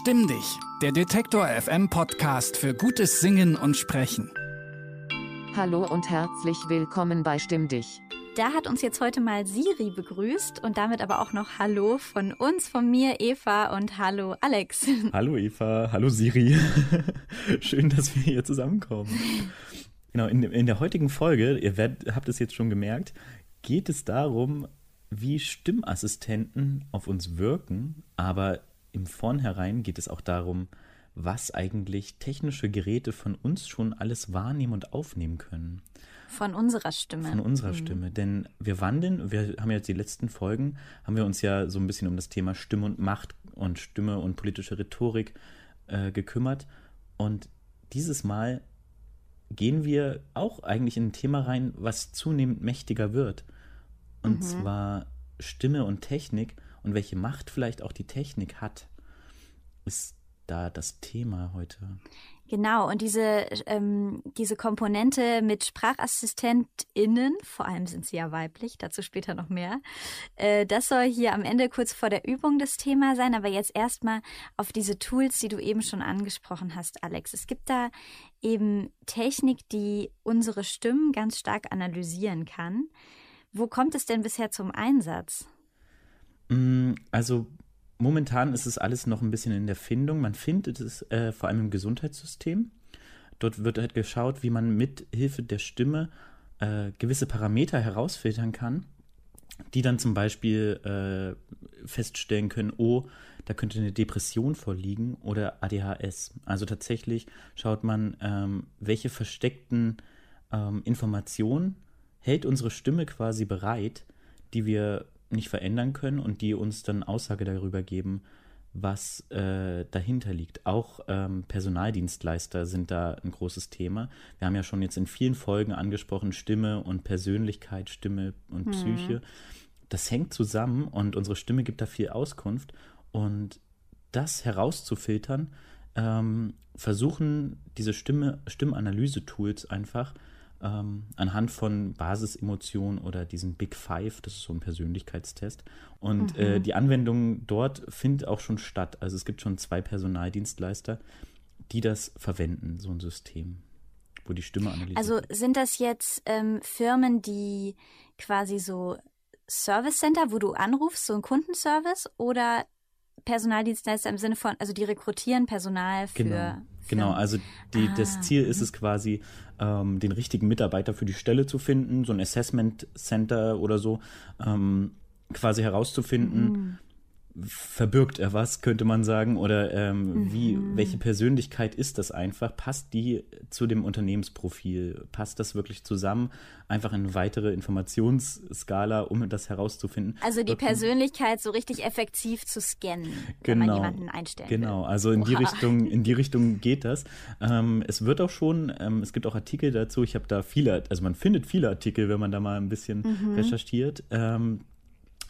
Stimm dich, der Detektor FM Podcast für gutes Singen und Sprechen. Hallo und herzlich willkommen bei Stimm dich. Da hat uns jetzt heute mal Siri begrüßt und damit aber auch noch Hallo von uns, von mir, Eva und Hallo Alex. Hallo Eva, hallo Siri. Schön, dass wir hier zusammenkommen. Genau, in, in der heutigen Folge, ihr werdet, habt es jetzt schon gemerkt, geht es darum, wie Stimmassistenten auf uns wirken, aber im Vornherein geht es auch darum, was eigentlich technische Geräte von uns schon alles wahrnehmen und aufnehmen können. Von unserer Stimme. Von unserer mhm. Stimme. Denn wir wandeln, wir haben jetzt die letzten Folgen, haben wir uns ja so ein bisschen um das Thema Stimme und Macht und Stimme und politische Rhetorik äh, gekümmert. Und dieses Mal gehen wir auch eigentlich in ein Thema rein, was zunehmend mächtiger wird. Und mhm. zwar Stimme und Technik und welche Macht vielleicht auch die Technik hat, ist da das Thema heute. Genau, und diese, ähm, diese Komponente mit SprachassistentInnen, vor allem sind sie ja weiblich, dazu später noch mehr, äh, das soll hier am Ende kurz vor der Übung das Thema sein, aber jetzt erstmal auf diese Tools, die du eben schon angesprochen hast, Alex. Es gibt da eben Technik, die unsere Stimmen ganz stark analysieren kann. Wo kommt es denn bisher zum Einsatz? Mm, also momentan ist es alles noch ein bisschen in der Findung. Man findet es äh, vor allem im Gesundheitssystem. Dort wird halt geschaut, wie man mit Hilfe der Stimme äh, gewisse Parameter herausfiltern kann, die dann zum Beispiel äh, feststellen können, oh, da könnte eine Depression vorliegen oder ADHS. Also tatsächlich schaut man, ähm, welche versteckten ähm, Informationen hält unsere Stimme quasi bereit, die wir nicht verändern können und die uns dann Aussage darüber geben, was äh, dahinter liegt. Auch ähm, Personaldienstleister sind da ein großes Thema. Wir haben ja schon jetzt in vielen Folgen angesprochen, Stimme und Persönlichkeit, Stimme und mhm. Psyche. Das hängt zusammen und unsere Stimme gibt da viel Auskunft. Und das herauszufiltern, ähm, versuchen diese Stimme, Stimmanalyse-Tools einfach ähm, anhand von Basisemotionen oder diesen Big Five, das ist so ein Persönlichkeitstest. Und äh, mhm. äh, die Anwendung dort findet auch schon statt. Also es gibt schon zwei Personaldienstleister, die das verwenden, so ein System, wo die Stimme analysiert Also sind das jetzt ähm, Firmen, die quasi so Service Center, wo du anrufst, so ein Kundenservice oder Personaldienstleister im Sinne von, also die rekrutieren Personal für. Genau, genau. also die, ah. das Ziel ist es quasi, ähm, den richtigen Mitarbeiter für die Stelle zu finden, so ein Assessment Center oder so, ähm, quasi herauszufinden. Mhm verbirgt er was, könnte man sagen, oder ähm, mhm. wie, welche Persönlichkeit ist das einfach? Passt die zu dem Unternehmensprofil? Passt das wirklich zusammen? Einfach eine weitere Informationsskala, um das herauszufinden. Also die Persönlichkeit so richtig effektiv zu scannen, genau, wenn man genau. jemanden einstellen Genau, also in die Richtung, in die Richtung geht das. Ähm, es wird auch schon, ähm, es gibt auch Artikel dazu. Ich habe da viele, also man findet viele Artikel, wenn man da mal ein bisschen mhm. recherchiert.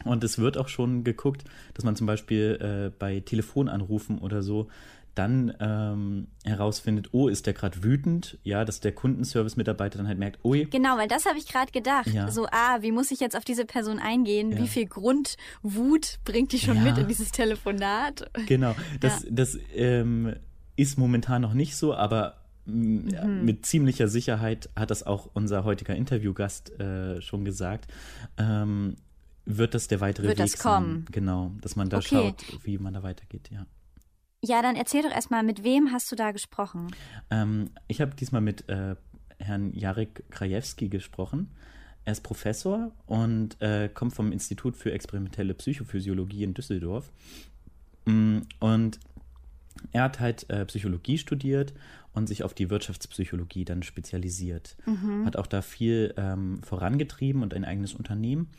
Und es wird auch schon geguckt, dass man zum Beispiel äh, bei Telefonanrufen oder so dann ähm, herausfindet, oh, ist der gerade wütend? Ja, dass der Kundenservice-Mitarbeiter dann halt merkt, oh. Genau, weil das habe ich gerade gedacht. Ja. So, ah, wie muss ich jetzt auf diese Person eingehen? Ja. Wie viel Grundwut bringt die schon ja. mit in dieses Telefonat? Genau, das, das ähm, ist momentan noch nicht so, aber mhm. mit ziemlicher Sicherheit hat das auch unser heutiger Interviewgast äh, schon gesagt. Ähm, wird das der weitere wird Weg das kommen? sein. Genau, dass man da okay. schaut, wie man da weitergeht, ja. Ja, dann erzähl doch erstmal, mit wem hast du da gesprochen? Ähm, ich habe diesmal mit äh, Herrn Jarek Krajewski gesprochen. Er ist Professor und äh, kommt vom Institut für experimentelle Psychophysiologie in Düsseldorf. Mm, und er hat halt äh, Psychologie studiert und sich auf die Wirtschaftspsychologie dann spezialisiert. Mhm. Hat auch da viel ähm, vorangetrieben und ein eigenes Unternehmen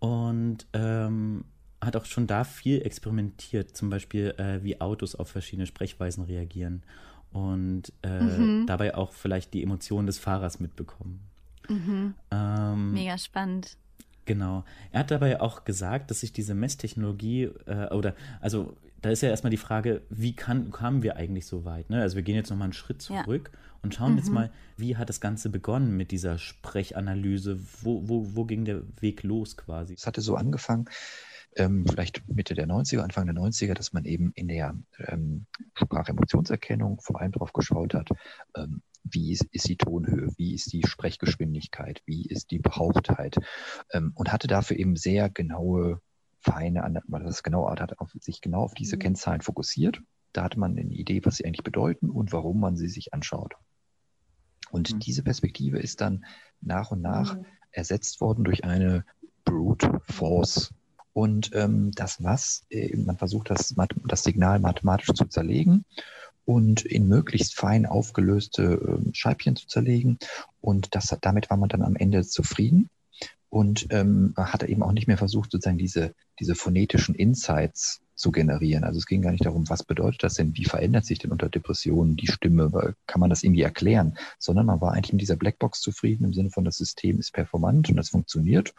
und ähm, hat auch schon da viel experimentiert, zum Beispiel äh, wie Autos auf verschiedene Sprechweisen reagieren und äh, mhm. dabei auch vielleicht die Emotionen des Fahrers mitbekommen. Mhm. Ähm, Mega spannend. Genau. Er hat dabei auch gesagt, dass sich diese Messtechnologie äh, oder also da ist ja erstmal die Frage, wie kann, kamen wir eigentlich so weit? Ne? Also wir gehen jetzt nochmal einen Schritt zurück ja. und schauen mhm. jetzt mal, wie hat das Ganze begonnen mit dieser Sprechanalyse? Wo, wo, wo ging der Weg los quasi? Es hatte so angefangen, ähm, vielleicht Mitte der 90er, Anfang der 90er, dass man eben in der ähm, Sprachemotionserkennung vor allem darauf geschaut hat, ähm, wie ist, ist, die Tonhöhe, wie ist die Sprechgeschwindigkeit, wie ist die Behauchtheit ähm, und hatte dafür eben sehr genaue, feine, weil das genau hat auf, sich genau auf diese mhm. Kennzahlen fokussiert. Da hatte man eine Idee, was sie eigentlich bedeuten und warum man sie sich anschaut. Und mhm. diese Perspektive ist dann nach und nach mhm. ersetzt worden durch eine Brute Force. Und ähm, das was, äh, man versucht das, das Signal mathematisch zu zerlegen und in möglichst fein aufgelöste äh, Scheibchen zu zerlegen. Und das, damit war man dann am Ende zufrieden und ähm, hat eben auch nicht mehr versucht, sozusagen diese, diese phonetischen Insights zu generieren. Also es ging gar nicht darum, was bedeutet das denn, wie verändert sich denn unter Depressionen die Stimme, kann man das irgendwie erklären, sondern man war eigentlich mit dieser Blackbox zufrieden im Sinne von, das System ist performant und das funktioniert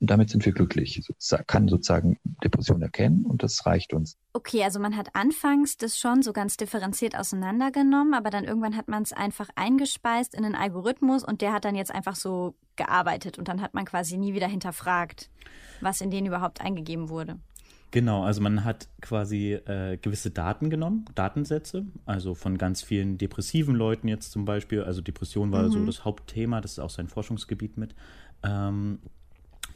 und damit sind wir glücklich. Kann sozusagen Depression erkennen und das reicht uns. Okay, also man hat anfangs das schon so ganz differenziert auseinandergenommen, aber dann irgendwann hat man es einfach eingespeist in einen Algorithmus und der hat dann jetzt einfach so gearbeitet und dann hat man quasi nie wieder hinterfragt, was in den überhaupt eingegeben wurde. Genau, also man hat quasi äh, gewisse Daten genommen, Datensätze, also von ganz vielen depressiven Leuten jetzt zum Beispiel. Also Depression war mhm. so das Hauptthema, das ist auch sein Forschungsgebiet mit. Ähm,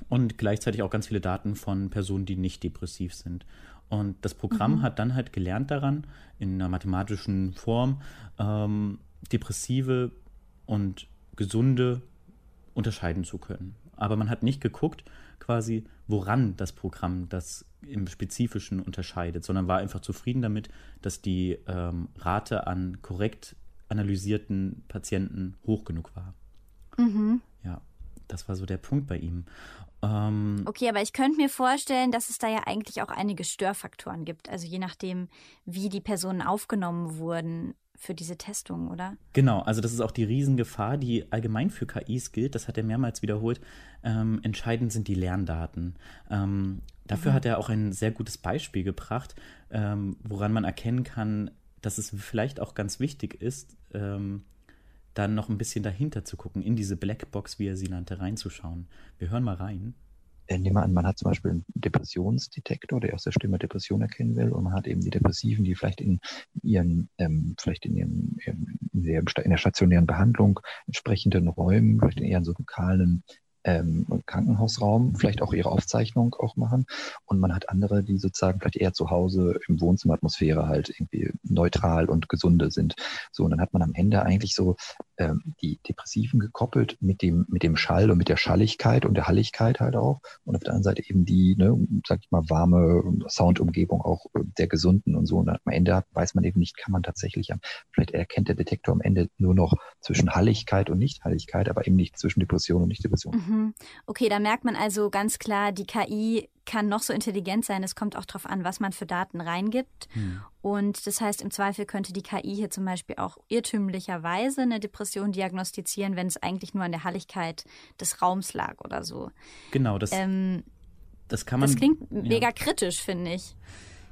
und gleichzeitig auch ganz viele Daten von Personen, die nicht depressiv sind. Und das Programm mhm. hat dann halt gelernt daran, in einer mathematischen Form, ähm, depressive und gesunde unterscheiden zu können. Aber man hat nicht geguckt, quasi, woran das Programm das im Spezifischen unterscheidet, sondern war einfach zufrieden damit, dass die ähm, Rate an korrekt analysierten Patienten hoch genug war. Mhm. Ja, das war so der Punkt bei ihm. Ähm, okay, aber ich könnte mir vorstellen, dass es da ja eigentlich auch einige Störfaktoren gibt. Also je nachdem, wie die Personen aufgenommen wurden für diese Testung, oder? Genau, also das ist auch die Riesengefahr, die allgemein für KIs gilt, das hat er mehrmals wiederholt. Ähm, entscheidend sind die Lerndaten. Ähm, dafür mhm. hat er auch ein sehr gutes Beispiel gebracht, ähm, woran man erkennen kann, dass es vielleicht auch ganz wichtig ist, ähm, dann noch ein bisschen dahinter zu gucken, in diese Blackbox, wie er sie nannte, reinzuschauen. Wir hören mal rein. Äh, nehmen wir an, man hat zum Beispiel einen Depressionsdetektor, der aus der Stimme Depression erkennen will, und man hat eben die Depressiven, die vielleicht in ihren, ähm, vielleicht in in der, in der stationären Behandlung entsprechenden Räumen, vielleicht in ihren so lokalen ähm, Krankenhausraum vielleicht auch ihre Aufzeichnung auch machen. Und man hat andere, die sozusagen vielleicht eher zu Hause im Wohnzimmeratmosphäre halt irgendwie neutral und gesunde sind. So, und dann hat man am Ende eigentlich so ähm, die Depressiven gekoppelt mit dem, mit dem Schall und mit der Schalligkeit und der Halligkeit halt auch. Und auf der anderen Seite eben die, ne, sag ich mal, warme Soundumgebung auch äh, der Gesunden und so. Und am Ende weiß man eben nicht, kann man tatsächlich, vielleicht erkennt der Detektor am Ende nur noch zwischen Halligkeit und Nichthalligkeit, aber eben nicht zwischen Depression und Nicht-Depression. Mhm. Mhm. Okay, da merkt man also ganz klar, die KI kann noch so intelligent sein. Es kommt auch darauf an, was man für Daten reingibt. Mhm. Und das heißt, im Zweifel könnte die KI hier zum Beispiel auch irrtümlicherweise eine Depression diagnostizieren, wenn es eigentlich nur an der Halligkeit des Raums lag oder so. Genau, das, ähm, das kann man. Das klingt mega ja. kritisch, finde ich.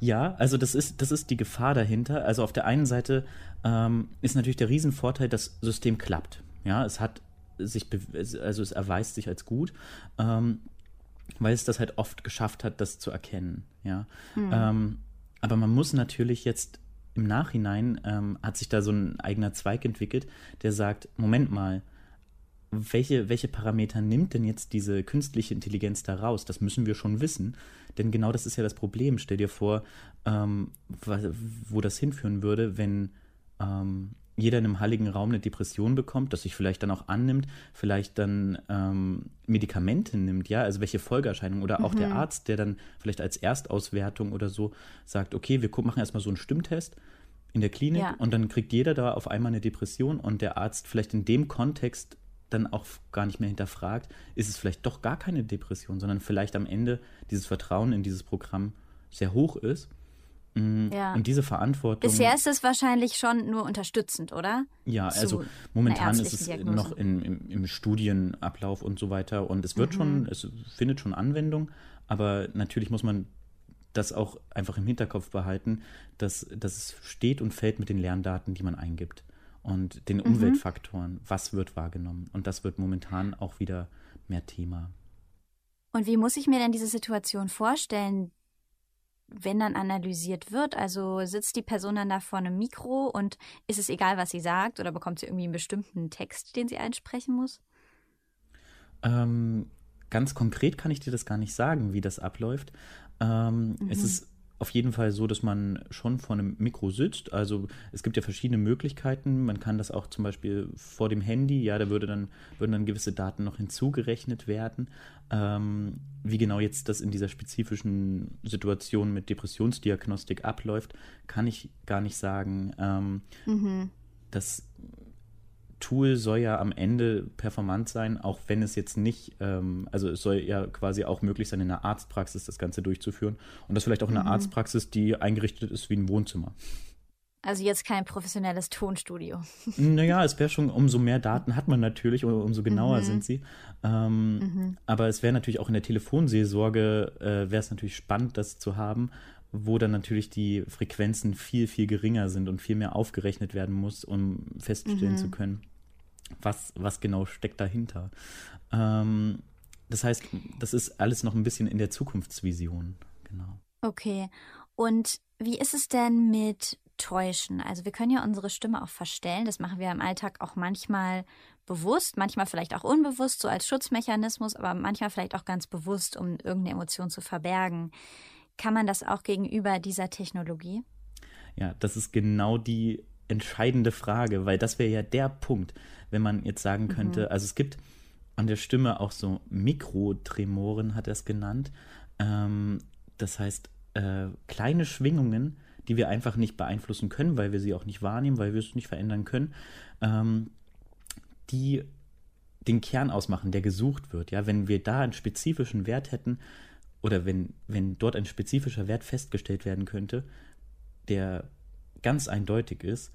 Ja, also das ist, das ist die Gefahr dahinter. Also auf der einen Seite ähm, ist natürlich der Riesenvorteil, das System klappt. Ja, es hat sich, also es erweist sich als gut, ähm, weil es das halt oft geschafft hat, das zu erkennen. Ja. Mhm. Ähm, aber man muss natürlich jetzt im Nachhinein ähm, hat sich da so ein eigener Zweig entwickelt, der sagt, Moment mal, welche, welche Parameter nimmt denn jetzt diese künstliche Intelligenz da raus? Das müssen wir schon wissen. Denn genau das ist ja das Problem. Stell dir vor, ähm, wo das hinführen würde, wenn ähm, jeder in einem halligen Raum eine Depression bekommt, das sich vielleicht dann auch annimmt, vielleicht dann ähm, Medikamente nimmt, ja, also welche Folgeerscheinungen oder auch mhm. der Arzt, der dann vielleicht als Erstauswertung oder so sagt, okay, wir machen erstmal so einen Stimmtest in der Klinik ja. und dann kriegt jeder da auf einmal eine Depression und der Arzt vielleicht in dem Kontext dann auch gar nicht mehr hinterfragt, ist es vielleicht doch gar keine Depression, sondern vielleicht am Ende dieses Vertrauen in dieses Programm sehr hoch ist Mm, ja. Und diese Verantwortung. Bisher ist es wahrscheinlich schon nur unterstützend, oder? Ja, Zu also momentan ist es Diagnose. noch in, im, im, Studienablauf und so weiter. Und es wird mhm. schon, es findet schon Anwendung, aber natürlich muss man das auch einfach im Hinterkopf behalten, dass, dass es steht und fällt mit den Lerndaten, die man eingibt. Und den mhm. Umweltfaktoren, was wird wahrgenommen. Und das wird momentan auch wieder mehr Thema. Und wie muss ich mir denn diese Situation vorstellen, wenn dann analysiert wird? Also sitzt die Person dann da vor einem Mikro und ist es egal, was sie sagt oder bekommt sie irgendwie einen bestimmten Text, den sie einsprechen muss? Ähm, ganz konkret kann ich dir das gar nicht sagen, wie das abläuft. Ähm, mhm. Es ist auf jeden Fall so, dass man schon vor einem Mikro sitzt. Also es gibt ja verschiedene Möglichkeiten. Man kann das auch zum Beispiel vor dem Handy, ja, da würde dann, würden dann gewisse Daten noch hinzugerechnet werden. Ähm, wie genau jetzt das in dieser spezifischen Situation mit Depressionsdiagnostik abläuft, kann ich gar nicht sagen. Ähm, mhm. Das Tool soll ja am Ende performant sein, auch wenn es jetzt nicht, ähm, also es soll ja quasi auch möglich sein, in einer Arztpraxis das Ganze durchzuführen. Und das vielleicht auch in einer mhm. Arztpraxis, die eingerichtet ist wie ein Wohnzimmer. Also jetzt kein professionelles Tonstudio. Naja, es wäre schon, umso mehr Daten hat man natürlich, umso genauer mhm. sind sie. Ähm, mhm. Aber es wäre natürlich auch in der Telefonseelsorge, äh, wäre es natürlich spannend, das zu haben, wo dann natürlich die Frequenzen viel, viel geringer sind und viel mehr aufgerechnet werden muss, um feststellen mhm. zu können, was, was genau steckt dahinter. Ähm, das heißt, das ist alles noch ein bisschen in der Zukunftsvision. Genau. Okay. Und wie ist es denn mit Täuschen? Also wir können ja unsere Stimme auch verstellen. Das machen wir im Alltag auch manchmal bewusst, manchmal vielleicht auch unbewusst, so als Schutzmechanismus, aber manchmal vielleicht auch ganz bewusst, um irgendeine Emotion zu verbergen. Kann man das auch gegenüber dieser Technologie? Ja, das ist genau die entscheidende Frage, weil das wäre ja der Punkt wenn man jetzt sagen könnte, mhm. also es gibt an der Stimme auch so Mikrotremoren, hat er es genannt. Ähm, das heißt, äh, kleine Schwingungen, die wir einfach nicht beeinflussen können, weil wir sie auch nicht wahrnehmen, weil wir es nicht verändern können, ähm, die den Kern ausmachen, der gesucht wird. Ja, wenn wir da einen spezifischen Wert hätten oder wenn, wenn dort ein spezifischer Wert festgestellt werden könnte, der ganz eindeutig ist,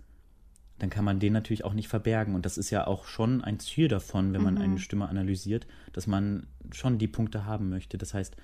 dann kann man den natürlich auch nicht verbergen. Und das ist ja auch schon ein Ziel davon, wenn man mhm. eine Stimme analysiert, dass man schon die Punkte haben möchte. Das heißt,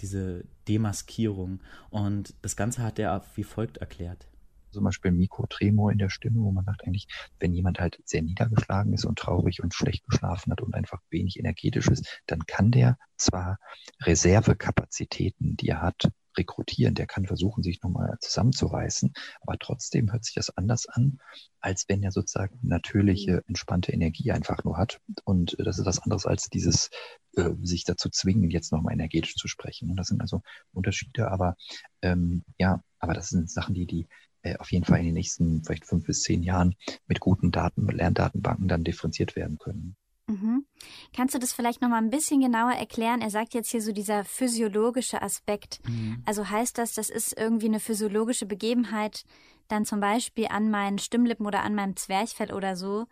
diese Demaskierung. Und das Ganze hat er wie folgt erklärt. Zum Beispiel Mikrotremor in der Stimme, wo man sagt eigentlich, wenn jemand halt sehr niedergeschlagen ist und traurig und schlecht geschlafen hat und einfach wenig energetisch ist, dann kann der zwar Reservekapazitäten, die er hat, rekrutieren, der kann versuchen, sich nochmal zusammenzureißen, aber trotzdem hört sich das anders an, als wenn er sozusagen natürliche, entspannte Energie einfach nur hat. Und das ist was anderes als dieses, äh, sich dazu zwingen, jetzt nochmal energetisch zu sprechen. Und das sind also Unterschiede, aber ähm, ja, aber das sind Sachen, die die äh, auf jeden Fall in den nächsten vielleicht fünf bis zehn Jahren mit guten Daten, Lerndatenbanken dann differenziert werden können. Mhm. Kannst du das vielleicht noch mal ein bisschen genauer erklären? Er sagt jetzt hier so dieser physiologische Aspekt. Mhm. Also heißt das, das ist irgendwie eine physiologische Begebenheit, dann zum Beispiel an meinen Stimmlippen oder an meinem Zwerchfell oder so,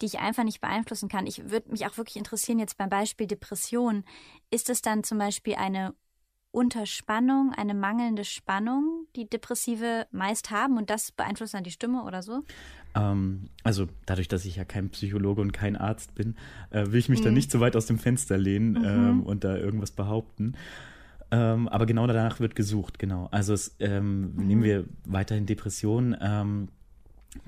die ich einfach nicht beeinflussen kann. Ich würde mich auch wirklich interessieren jetzt beim Beispiel Depression. Ist es dann zum Beispiel eine Unterspannung, eine mangelnde Spannung, die Depressive meist haben und das beeinflusst dann die Stimme oder so? Ähm, also dadurch, dass ich ja kein Psychologe und kein Arzt bin, äh, will ich mich mhm. da nicht so weit aus dem Fenster lehnen mhm. ähm, und da irgendwas behaupten. Ähm, aber genau danach wird gesucht, genau. Also es, ähm, mhm. nehmen wir weiterhin Depressionen, ähm,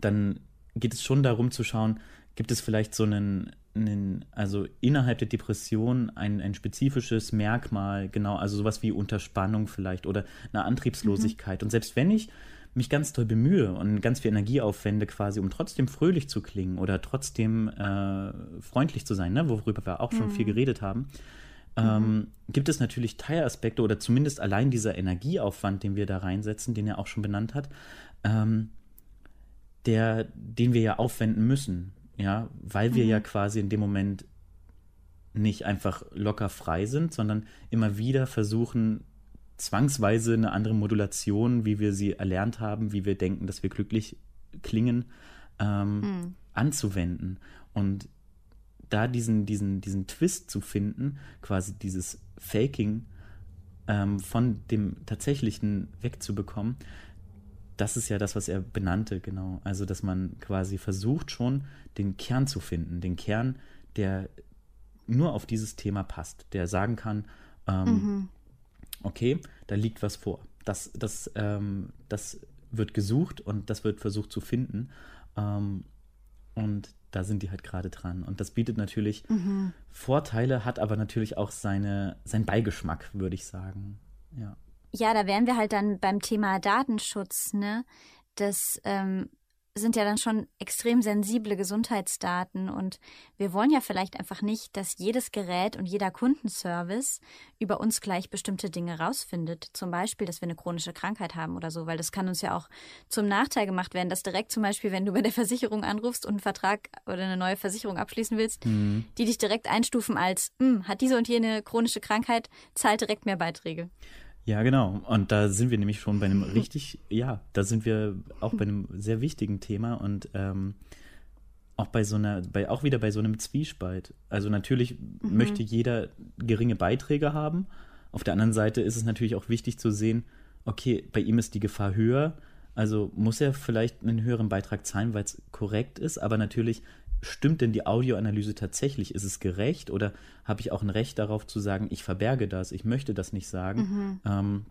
dann geht es schon darum zu schauen, gibt es vielleicht so einen einen, also innerhalb der Depression ein, ein spezifisches Merkmal, genau, also sowas wie Unterspannung vielleicht oder eine Antriebslosigkeit. Mhm. Und selbst wenn ich mich ganz toll bemühe und ganz viel Energie aufwende, quasi, um trotzdem fröhlich zu klingen oder trotzdem äh, freundlich zu sein, ne, worüber wir auch schon mhm. viel geredet haben, ähm, mhm. gibt es natürlich Teilaspekte oder zumindest allein dieser Energieaufwand, den wir da reinsetzen, den er auch schon benannt hat, ähm, der, den wir ja aufwenden müssen ja, weil wir mhm. ja quasi in dem Moment nicht einfach locker frei sind, sondern immer wieder versuchen, zwangsweise eine andere Modulation, wie wir sie erlernt haben, wie wir denken, dass wir glücklich klingen, ähm, mhm. anzuwenden. Und da diesen, diesen, diesen Twist zu finden, quasi dieses Faking ähm, von dem Tatsächlichen wegzubekommen, das ist ja das, was er benannte, genau. Also, dass man quasi versucht schon, den Kern zu finden, den Kern, der nur auf dieses Thema passt, der sagen kann, ähm, mhm. okay, da liegt was vor. Das, das, ähm, das wird gesucht und das wird versucht zu finden. Ähm, Und da sind die halt gerade dran. Und das bietet natürlich Mhm. Vorteile, hat aber natürlich auch seine, seinen Beigeschmack, würde ich sagen. Ja. Ja, da wären wir halt dann beim Thema Datenschutz, ne? Das ähm, sind ja dann schon extrem sensible Gesundheitsdaten und wir wollen ja vielleicht einfach nicht, dass jedes Gerät und jeder Kundenservice über uns gleich bestimmte Dinge rausfindet. Zum Beispiel, dass wir eine chronische Krankheit haben oder so, weil das kann uns ja auch zum Nachteil gemacht werden, dass direkt zum Beispiel, wenn du bei der Versicherung anrufst und einen Vertrag oder eine neue Versicherung abschließen willst, Mhm. die dich direkt einstufen als, "Hm, hat diese und jene chronische Krankheit, zahlt direkt mehr Beiträge. Ja, genau. Und da sind wir nämlich schon bei einem richtig, ja, da sind wir auch bei einem sehr wichtigen Thema und ähm, auch bei so einer, bei, auch wieder bei so einem Zwiespalt. Also natürlich möchte jeder geringe Beiträge haben. Auf der anderen Seite ist es natürlich auch wichtig zu sehen, okay, bei ihm ist die Gefahr höher, also muss er vielleicht einen höheren Beitrag zahlen, weil es korrekt ist, aber natürlich stimmt denn die Audioanalyse tatsächlich? Ist es gerecht oder habe ich auch ein Recht darauf zu sagen, ich verberge das, ich möchte das nicht sagen? Ähm,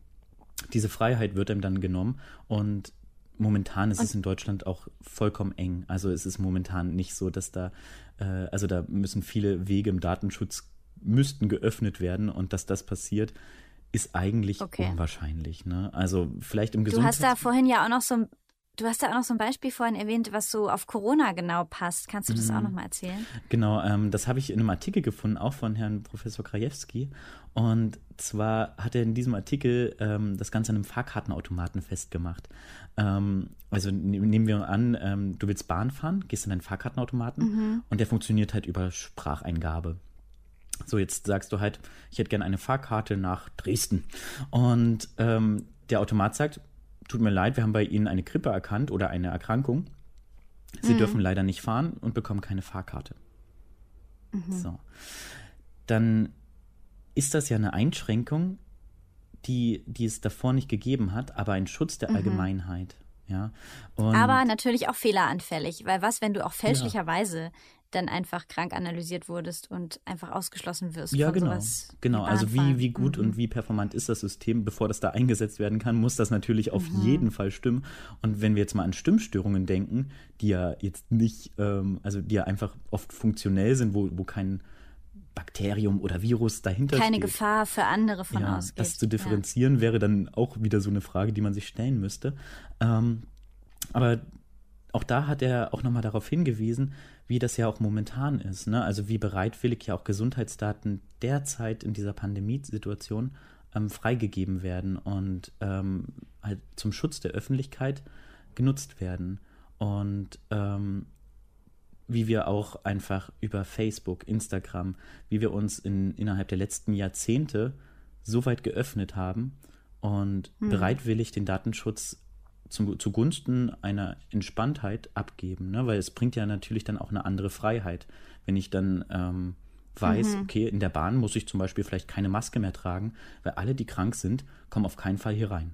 diese Freiheit wird ihm dann genommen und momentan ist es in Deutschland auch vollkommen eng. Also es ist momentan nicht so, dass da, äh, also da müssen viele Wege im Datenschutz müssten geöffnet werden und dass das passiert, ist eigentlich Okay. unwahrscheinlich. Ne? Also vielleicht im Du Gesundheits... hast da vorhin ja auch noch so ein, du hast da auch noch so ein Beispiel vorhin erwähnt, was so auf Corona genau passt. Kannst du das auch noch mal erzählen? Genau, ähm, das habe ich in einem Artikel gefunden, auch von Herrn Professor Krajewski. Und zwar hat er in diesem Artikel ähm, das Ganze an einem Fahrkartenautomaten festgemacht. Ähm, also ne- nehmen wir an, ähm, du willst Bahn fahren, gehst in einen Fahrkartenautomaten und der funktioniert halt über Spracheingabe. So, jetzt sagst du halt, ich hätte gerne eine Fahrkarte nach Dresden. Und ähm, der Automat sagt, tut mir leid, wir haben bei Ihnen eine Grippe erkannt oder eine Erkrankung. Sie dürfen leider nicht fahren und bekommen keine Fahrkarte. So. Dann ist das ja eine Einschränkung, die, die es davor nicht gegeben hat, aber ein Schutz der Allgemeinheit. Ja. Aber natürlich auch fehleranfällig, weil was, wenn du auch fälschlicherweise dann einfach krank analysiert wurdest und einfach ausgeschlossen wirst Ja, von genau. Genau, also wie, wie gut Mhm. und wie performant ist das System, bevor das da eingesetzt werden kann, muss das natürlich auf jeden Fall stimmen. Und wenn wir jetzt mal an Stimmstörungen denken, die ja jetzt nicht, ähm, also die ja einfach oft funktionell sind, wo, wo kein Bakterium oder Virus dahinter keine steht. Gefahr für andere von ja, ausgeht. das zu differenzieren wäre dann auch wieder so eine Frage, die man sich stellen müsste. Ähm, aber auch da hat er auch nochmal darauf hingewiesen, wie das ja auch momentan ist. Ne? Also wie bereitwillig ja auch Gesundheitsdaten derzeit in dieser Pandemiesituation ähm, freigegeben werden und ähm, halt zum Schutz der Öffentlichkeit genutzt werden. Und ähm, wie wir auch einfach über Facebook, Instagram, wie wir uns in, innerhalb der letzten Jahrzehnte so weit geöffnet haben und bereitwillig den Datenschutz zum, zugunsten einer Entspanntheit abgeben, ne? weil es bringt ja natürlich dann auch eine andere Freiheit, wenn ich dann ähm, weiß, okay, in der Bahn muss ich zum Beispiel vielleicht keine Maske mehr tragen, weil alle, die krank sind, kommen auf keinen Fall hier rein.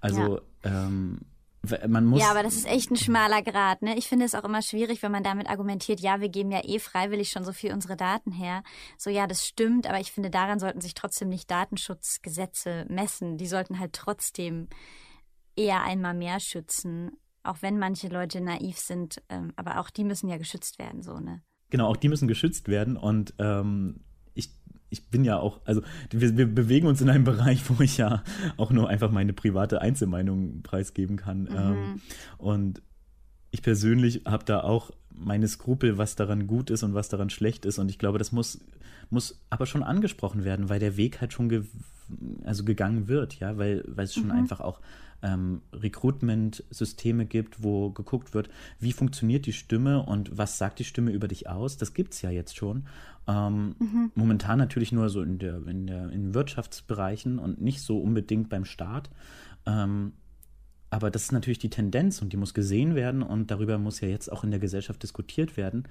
Also ähm, w- man muss Ja, aber das ist echt ein schmaler Grad. Ne? Ich finde es auch immer schwierig, wenn man damit argumentiert, ja, wir geben ja eh freiwillig schon so viel unsere Daten her. So, ja, das stimmt, aber ich finde, daran sollten sich trotzdem nicht Datenschutzgesetze messen. Die sollten halt trotzdem eher einmal mehr schützen. Auch wenn manche Leute naiv sind, ähm, aber auch die müssen ja geschützt werden, so, ne? Genau, auch die müssen geschützt werden und ähm, ich, ich bin ja auch, also wir, wir bewegen uns in einem Bereich, wo ich ja auch nur einfach meine private Einzelmeinung preisgeben kann. Ähm, und ich persönlich habe da auch meine Skrupel, was daran gut ist und was daran schlecht ist. Und ich glaube, das muss, muss aber schon angesprochen werden, weil der Weg halt schon also gegangen wird, ja, weil, weil es schon einfach auch ähm, Recruitment-Systeme gibt, wo geguckt wird, wie funktioniert die Stimme und was sagt die Stimme über dich aus. Das gibt es ja jetzt schon. Ähm, Momentan natürlich nur so in der, in der in Wirtschaftsbereichen und nicht so unbedingt beim Staat. Ähm, aber das ist natürlich die Tendenz und die muss gesehen werden und darüber muss ja jetzt auch in der Gesellschaft diskutiert werden.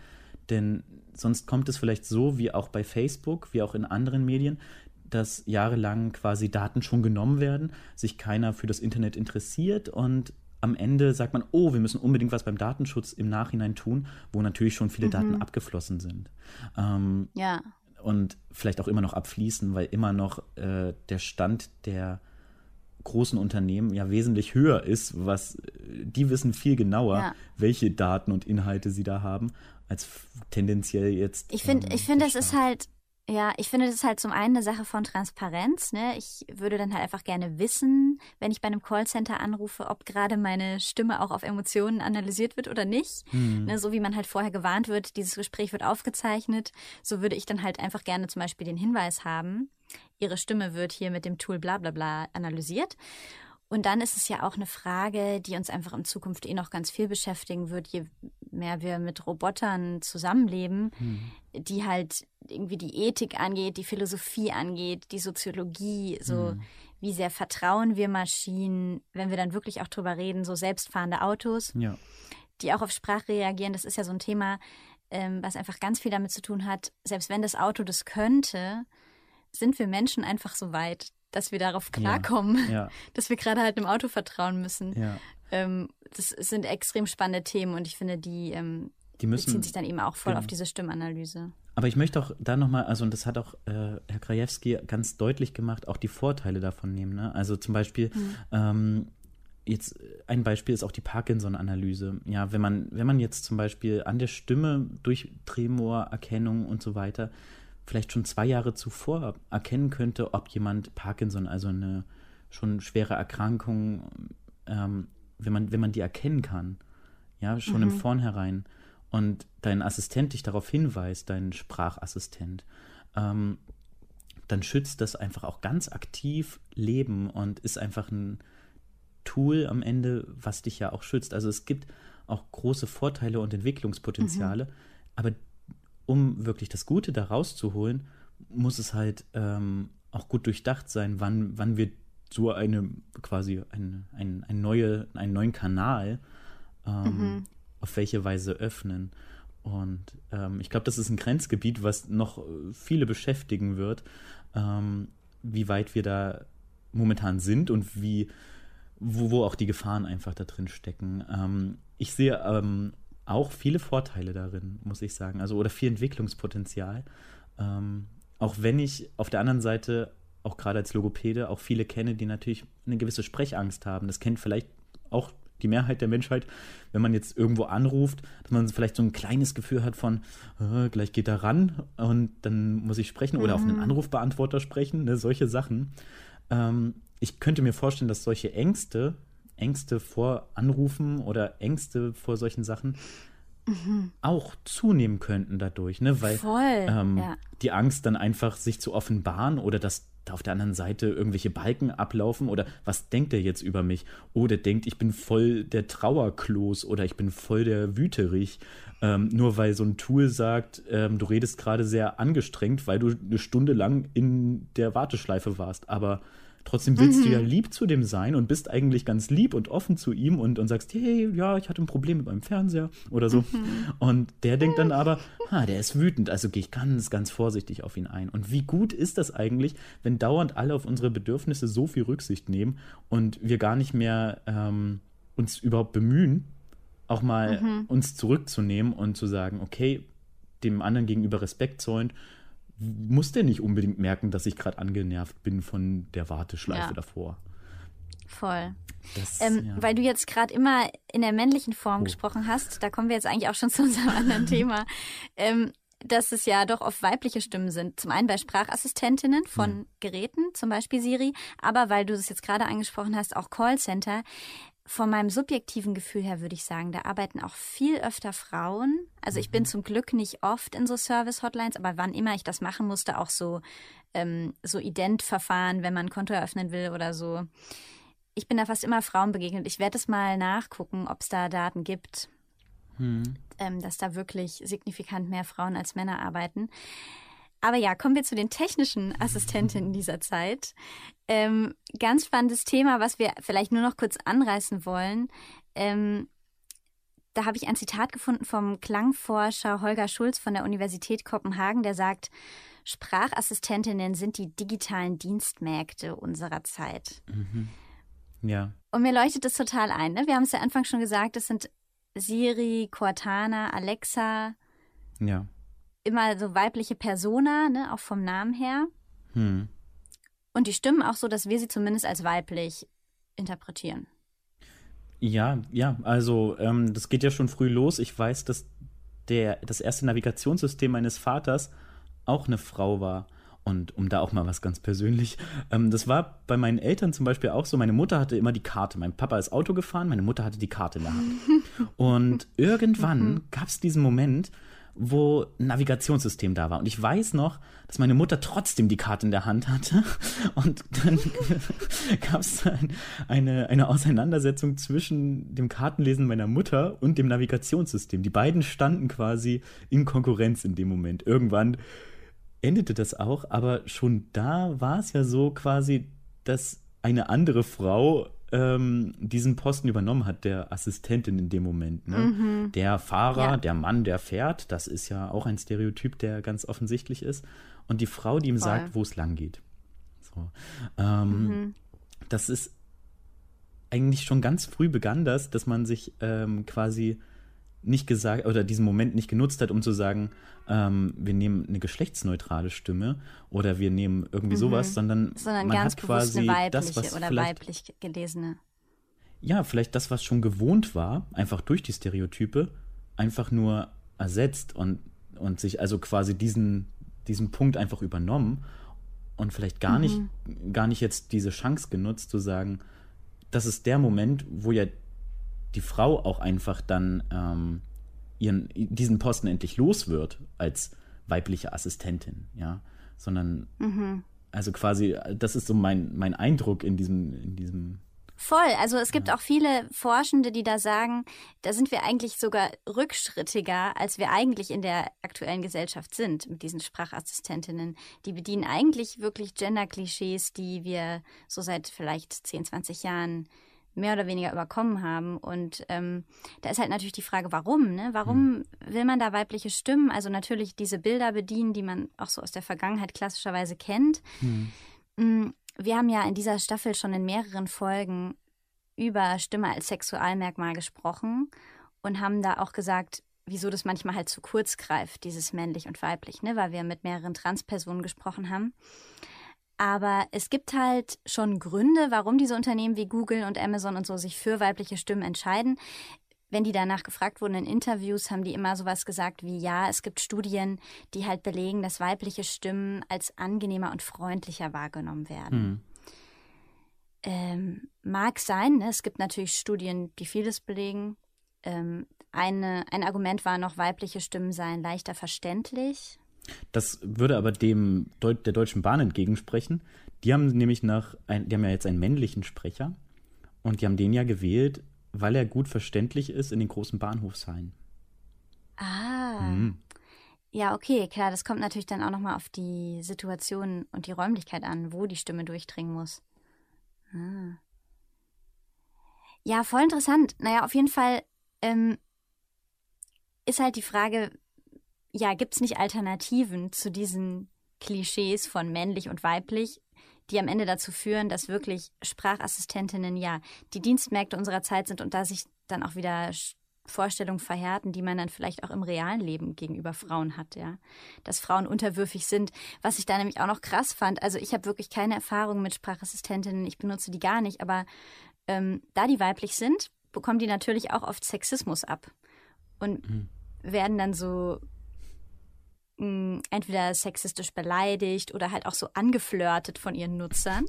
Denn sonst kommt es vielleicht so wie auch bei Facebook, wie auch in anderen Medien, dass jahrelang quasi Daten schon genommen werden, sich keiner für das Internet interessiert und am Ende sagt man, oh, wir müssen unbedingt was beim Datenschutz im Nachhinein tun, wo natürlich schon viele Daten abgeflossen sind. Ähm, Ja. und vielleicht auch immer noch abfließen, weil immer noch äh, der Stand der großen Unternehmen ja wesentlich höher ist, was die wissen viel genauer, Ja. welche Daten und Inhalte sie da haben, als tendenziell jetzt. Ich finde, ähm, ich finde, der es ist Staat. halt, ja, ich finde, das ist halt zum einen eine Sache von Transparenz. Ne? Ich würde dann halt einfach gerne wissen, wenn ich bei einem Callcenter anrufe, ob gerade meine Stimme auch auf Emotionen analysiert wird oder nicht. Hm. Ne? So wie man halt vorher gewarnt wird, dieses Gespräch wird aufgezeichnet. So würde ich dann halt einfach gerne zum Beispiel den Hinweis haben, Ihre Stimme wird hier mit dem Tool bla bla bla analysiert. Und dann ist es ja auch eine Frage, die uns einfach in Zukunft eh noch ganz viel beschäftigen wird, je mehr wir mit Robotern zusammenleben, die halt irgendwie die Ethik angeht, die Philosophie angeht, die Soziologie, so wie sehr vertrauen wir Maschinen, wenn wir dann wirklich auch drüber reden, so selbstfahrende Autos Ja. die auch auf Sprache reagieren. Das ist ja so ein Thema, ähm, was einfach ganz viel damit zu tun hat. Selbst wenn das Auto das könnte, sind wir Menschen einfach so weit, dass wir darauf klarkommen, Ja, dass wir gerade halt einem Auto vertrauen müssen. ja. Ähm, das sind extrem spannende Themen und ich finde, die ähm, Die müssen. beziehen sich dann eben auch voll genau. auf diese Stimmanalyse. Aber ich möchte auch da nochmal, also und das hat auch äh, Herr Krajewski ganz deutlich gemacht, auch die Vorteile davon nehmen. Ne? Also zum Beispiel, ähm, jetzt ein Beispiel ist auch die Parkinson-Analyse. Ja, wenn man, wenn man jetzt zum Beispiel an der Stimme durch Tremorerkennung und so weiter vielleicht schon zwei Jahre zuvor erkennen könnte, ob jemand Parkinson, also eine schon schwere Erkrankung, ähm, wenn man, wenn man die erkennen kann, ja, schon im Vornherein und dein Assistent dich darauf hinweist, dein Sprachassistent, ähm, dann schützt das einfach auch ganz aktiv Leben und ist einfach ein Tool am Ende, was dich ja auch schützt. Also es gibt auch große Vorteile und Entwicklungspotenziale, aber um wirklich das Gute da rauszuholen, muss es halt ähm, auch gut durchdacht sein, wann, wann wir so eine quasi ein, ein, ein neue, einen neuen Kanal ähm, auf welche Weise öffnen. Und ähm, ich glaube, das ist ein Grenzgebiet, was noch viele beschäftigen wird, ähm, wie weit wir da momentan sind und wie, wo, wo auch die Gefahren einfach da drin stecken. Ähm, ich sehe ähm, auch viele Vorteile darin, muss ich sagen, also oder viel Entwicklungspotenzial. Ähm, auch wenn ich auf der anderen Seite auch gerade als Logopäde auch viele kenne, die natürlich eine gewisse Sprechangst haben. Das kennt vielleicht auch die Mehrheit der Menschheit, wenn man jetzt irgendwo anruft, dass man vielleicht so ein kleines Gefühl hat von, äh, gleich geht er ran und dann muss ich sprechen oder auf einen Anrufbeantworter sprechen, ne, solche Sachen. Ähm, ich könnte mir vorstellen, dass solche Ängste, Ängste vor Anrufen oder Ängste vor solchen Sachen auch zunehmen könnten dadurch, ne? Weil ähm, ja. die Angst dann einfach sich zu offenbaren oder dass da auf der anderen Seite irgendwelche Balken ablaufen oder was denkt er jetzt über mich? Oh, der denkt, ich bin voll der Trauerklos oder ich bin voll der Wüterich. Ähm, nur weil so ein Tool sagt, ähm, du redest gerade sehr angestrengt, weil du eine Stunde lang in der Warteschleife warst. Aber trotzdem willst du ja lieb zu dem sein und bist eigentlich ganz lieb und offen zu ihm und, und sagst, hey, ja, ich hatte ein Problem mit meinem Fernseher oder so. Und der denkt dann aber, ha, der ist wütend, also gehe ich ganz, ganz vorsichtig auf ihn ein. Und wie gut ist das eigentlich, wenn dauernd alle auf unsere Bedürfnisse so viel Rücksicht nehmen und wir gar nicht mehr ähm, uns überhaupt bemühen, auch mal uns zurückzunehmen und zu sagen, okay, dem anderen gegenüber Respekt zollen, muss der nicht unbedingt merken, dass ich gerade angenervt bin von der Warteschleife Ja. davor. Voll. Das, Ähm, ja. Weil du jetzt gerade immer in der männlichen Form Oh. gesprochen hast, da kommen wir jetzt eigentlich auch schon zu unserem anderen Thema, ähm, dass es ja doch oft weibliche Stimmen sind. Zum einen bei Sprachassistentinnen von Geräten, zum Beispiel Siri, aber weil du es jetzt gerade angesprochen hast, auch Callcenter. Von meinem subjektiven Gefühl her würde ich sagen, da arbeiten auch viel öfter Frauen. Also ich bin zum Glück nicht oft in so Service-Hotlines, aber wann immer ich das machen musste, auch so, ähm, so Ident-Verfahren, wenn man ein Konto eröffnen will oder so. Ich bin da fast immer Frauen begegnet. Ich werde es mal nachgucken, ob es da Daten gibt, Hm. ähm, dass da wirklich signifikant mehr Frauen als Männer arbeiten. Aber ja, kommen wir zu den technischen Assistentinnen dieser Zeit. Ähm, ganz spannendes Thema, was wir vielleicht nur noch kurz anreißen wollen. Ähm, da habe ich ein Zitat gefunden vom Klangforscher Holger Schulz von der Universität Kopenhagen, der sagt, Sprachassistentinnen sind die digitalen Dienstmägde unserer Zeit. Ja, Und mir leuchtet das total ein. Ne? Wir haben es ja Anfang schon gesagt, es sind Siri, Cortana, Alexa, ja. Immer so weibliche Persona, ne? auch vom Namen her. Hm. Und die Stimmen auch so, dass wir sie zumindest als weiblich interpretieren. Ja, ja, also ähm, das geht ja schon früh los. Ich weiß, dass der, das erste Navigationssystem meines Vaters auch eine Frau war. Und um da auch mal was ganz persönlich, ähm, das war bei meinen Eltern zum Beispiel auch so. Meine Mutter hatte immer die Karte. Mein Papa ist Auto gefahren, meine Mutter hatte die Karte in der Hand. Und irgendwann gab es diesen Moment, wo ein Navigationssystem da war. Und ich weiß noch, dass meine Mutter trotzdem die Karte in der Hand hatte. Und dann gab es ein, eine, eine Auseinandersetzung zwischen dem Kartenlesen meiner Mutter und dem Navigationssystem. Die beiden standen quasi in Konkurrenz in dem Moment. Irgendwann endete das auch, aber schon da war es ja so quasi, dass eine andere Frau ähm, diesen Posten übernommen hat, der Assistentin in dem Moment. Ne? Mhm. Der Fahrer, ja. der Mann, der fährt, das ist ja auch ein Stereotyp, der ganz offensichtlich ist. Und die Frau, die ihm Voll. sagt, wo es lang geht. So. Ähm, mhm. Das ist eigentlich schon ganz früh begann das, dass man sich ähm, quasi nicht gesagt oder diesen Moment nicht genutzt hat, um zu sagen, ähm, wir nehmen eine geschlechtsneutrale Stimme oder wir nehmen irgendwie mhm. sowas, sondern, sondern man ganz hat quasi das, was oder weiblich gelesene. Ja, vielleicht das, was schon gewohnt war, einfach durch die Stereotype, einfach nur ersetzt und, und sich also quasi diesen, diesen Punkt einfach übernommen und vielleicht gar mhm. nicht, gar nicht jetzt diese Chance genutzt zu sagen, das ist der Moment, wo ja die Frau auch einfach dann ähm, ihren, diesen Posten endlich los wird als weibliche Assistentin, ja, sondern mhm. also quasi, das ist so mein, mein Eindruck in diesem, in diesem Voll. Also es gibt auch viele Forschende, die da sagen, da sind wir eigentlich sogar rückschrittiger, als wir eigentlich in der aktuellen Gesellschaft sind mit diesen Sprachassistentinnen. Die bedienen eigentlich wirklich Gender-Klischees, die wir so seit vielleicht 10, 20 Jahren mehr oder weniger überkommen haben. Und ähm, da ist halt natürlich die Frage, warum? Ne? Warum mhm. will man da weibliche Stimmen? Also natürlich diese Bilder bedienen, die man auch so aus der Vergangenheit klassischerweise kennt. Mhm. Wir haben ja in dieser Staffel schon in mehreren Folgen über Stimme als Sexualmerkmal gesprochen und haben da auch gesagt, wieso das manchmal halt zu kurz greift, dieses männlich und weiblich, ne? weil wir mit mehreren Transpersonen gesprochen haben. Aber es gibt halt schon Gründe, warum diese Unternehmen wie Google und Amazon und so sich für weibliche Stimmen entscheiden. Wenn die danach gefragt wurden in Interviews, haben die immer sowas gesagt wie, ja, es gibt Studien, die halt belegen, dass weibliche Stimmen als angenehmer und freundlicher wahrgenommen werden. Hm. Ähm, mag sein, ne? es gibt natürlich Studien, die vieles belegen. Ähm, eine, ein Argument war noch, weibliche Stimmen seien leichter verständlich. Das würde aber dem Deu der Deutschen Bahn entgegensprechen. Die haben nämlich nach, ein, die haben ja jetzt einen männlichen Sprecher und die haben den ja gewählt, weil er gut verständlich ist in den großen Bahnhofshallen. Ah. Mhm. Ja, okay, klar, das kommt natürlich dann auch nochmal auf die Situation und die Räumlichkeit an, wo die Stimme durchdringen muss. Ah. Ja, voll interessant. Naja, auf jeden Fall ähm, ist halt die Frage, ja, gibt es nicht Alternativen zu diesen Klischees von männlich und weiblich, die am Ende dazu führen, dass wirklich Sprachassistentinnen ja die Dienstmärkte unserer Zeit sind und da sich dann auch wieder Vorstellungen verhärten, die man dann vielleicht auch im realen Leben gegenüber Frauen hat, ja. Dass Frauen unterwürfig sind. Was ich da nämlich auch noch krass fand, also ich habe wirklich keine Erfahrung mit Sprachassistentinnen, ich benutze die gar nicht, aber ähm, da die weiblich sind, bekommen die natürlich auch oft Sexismus ab und mhm. werden dann so mh, entweder sexistisch beleidigt oder halt auch so angeflirtet von ihren Nutzern.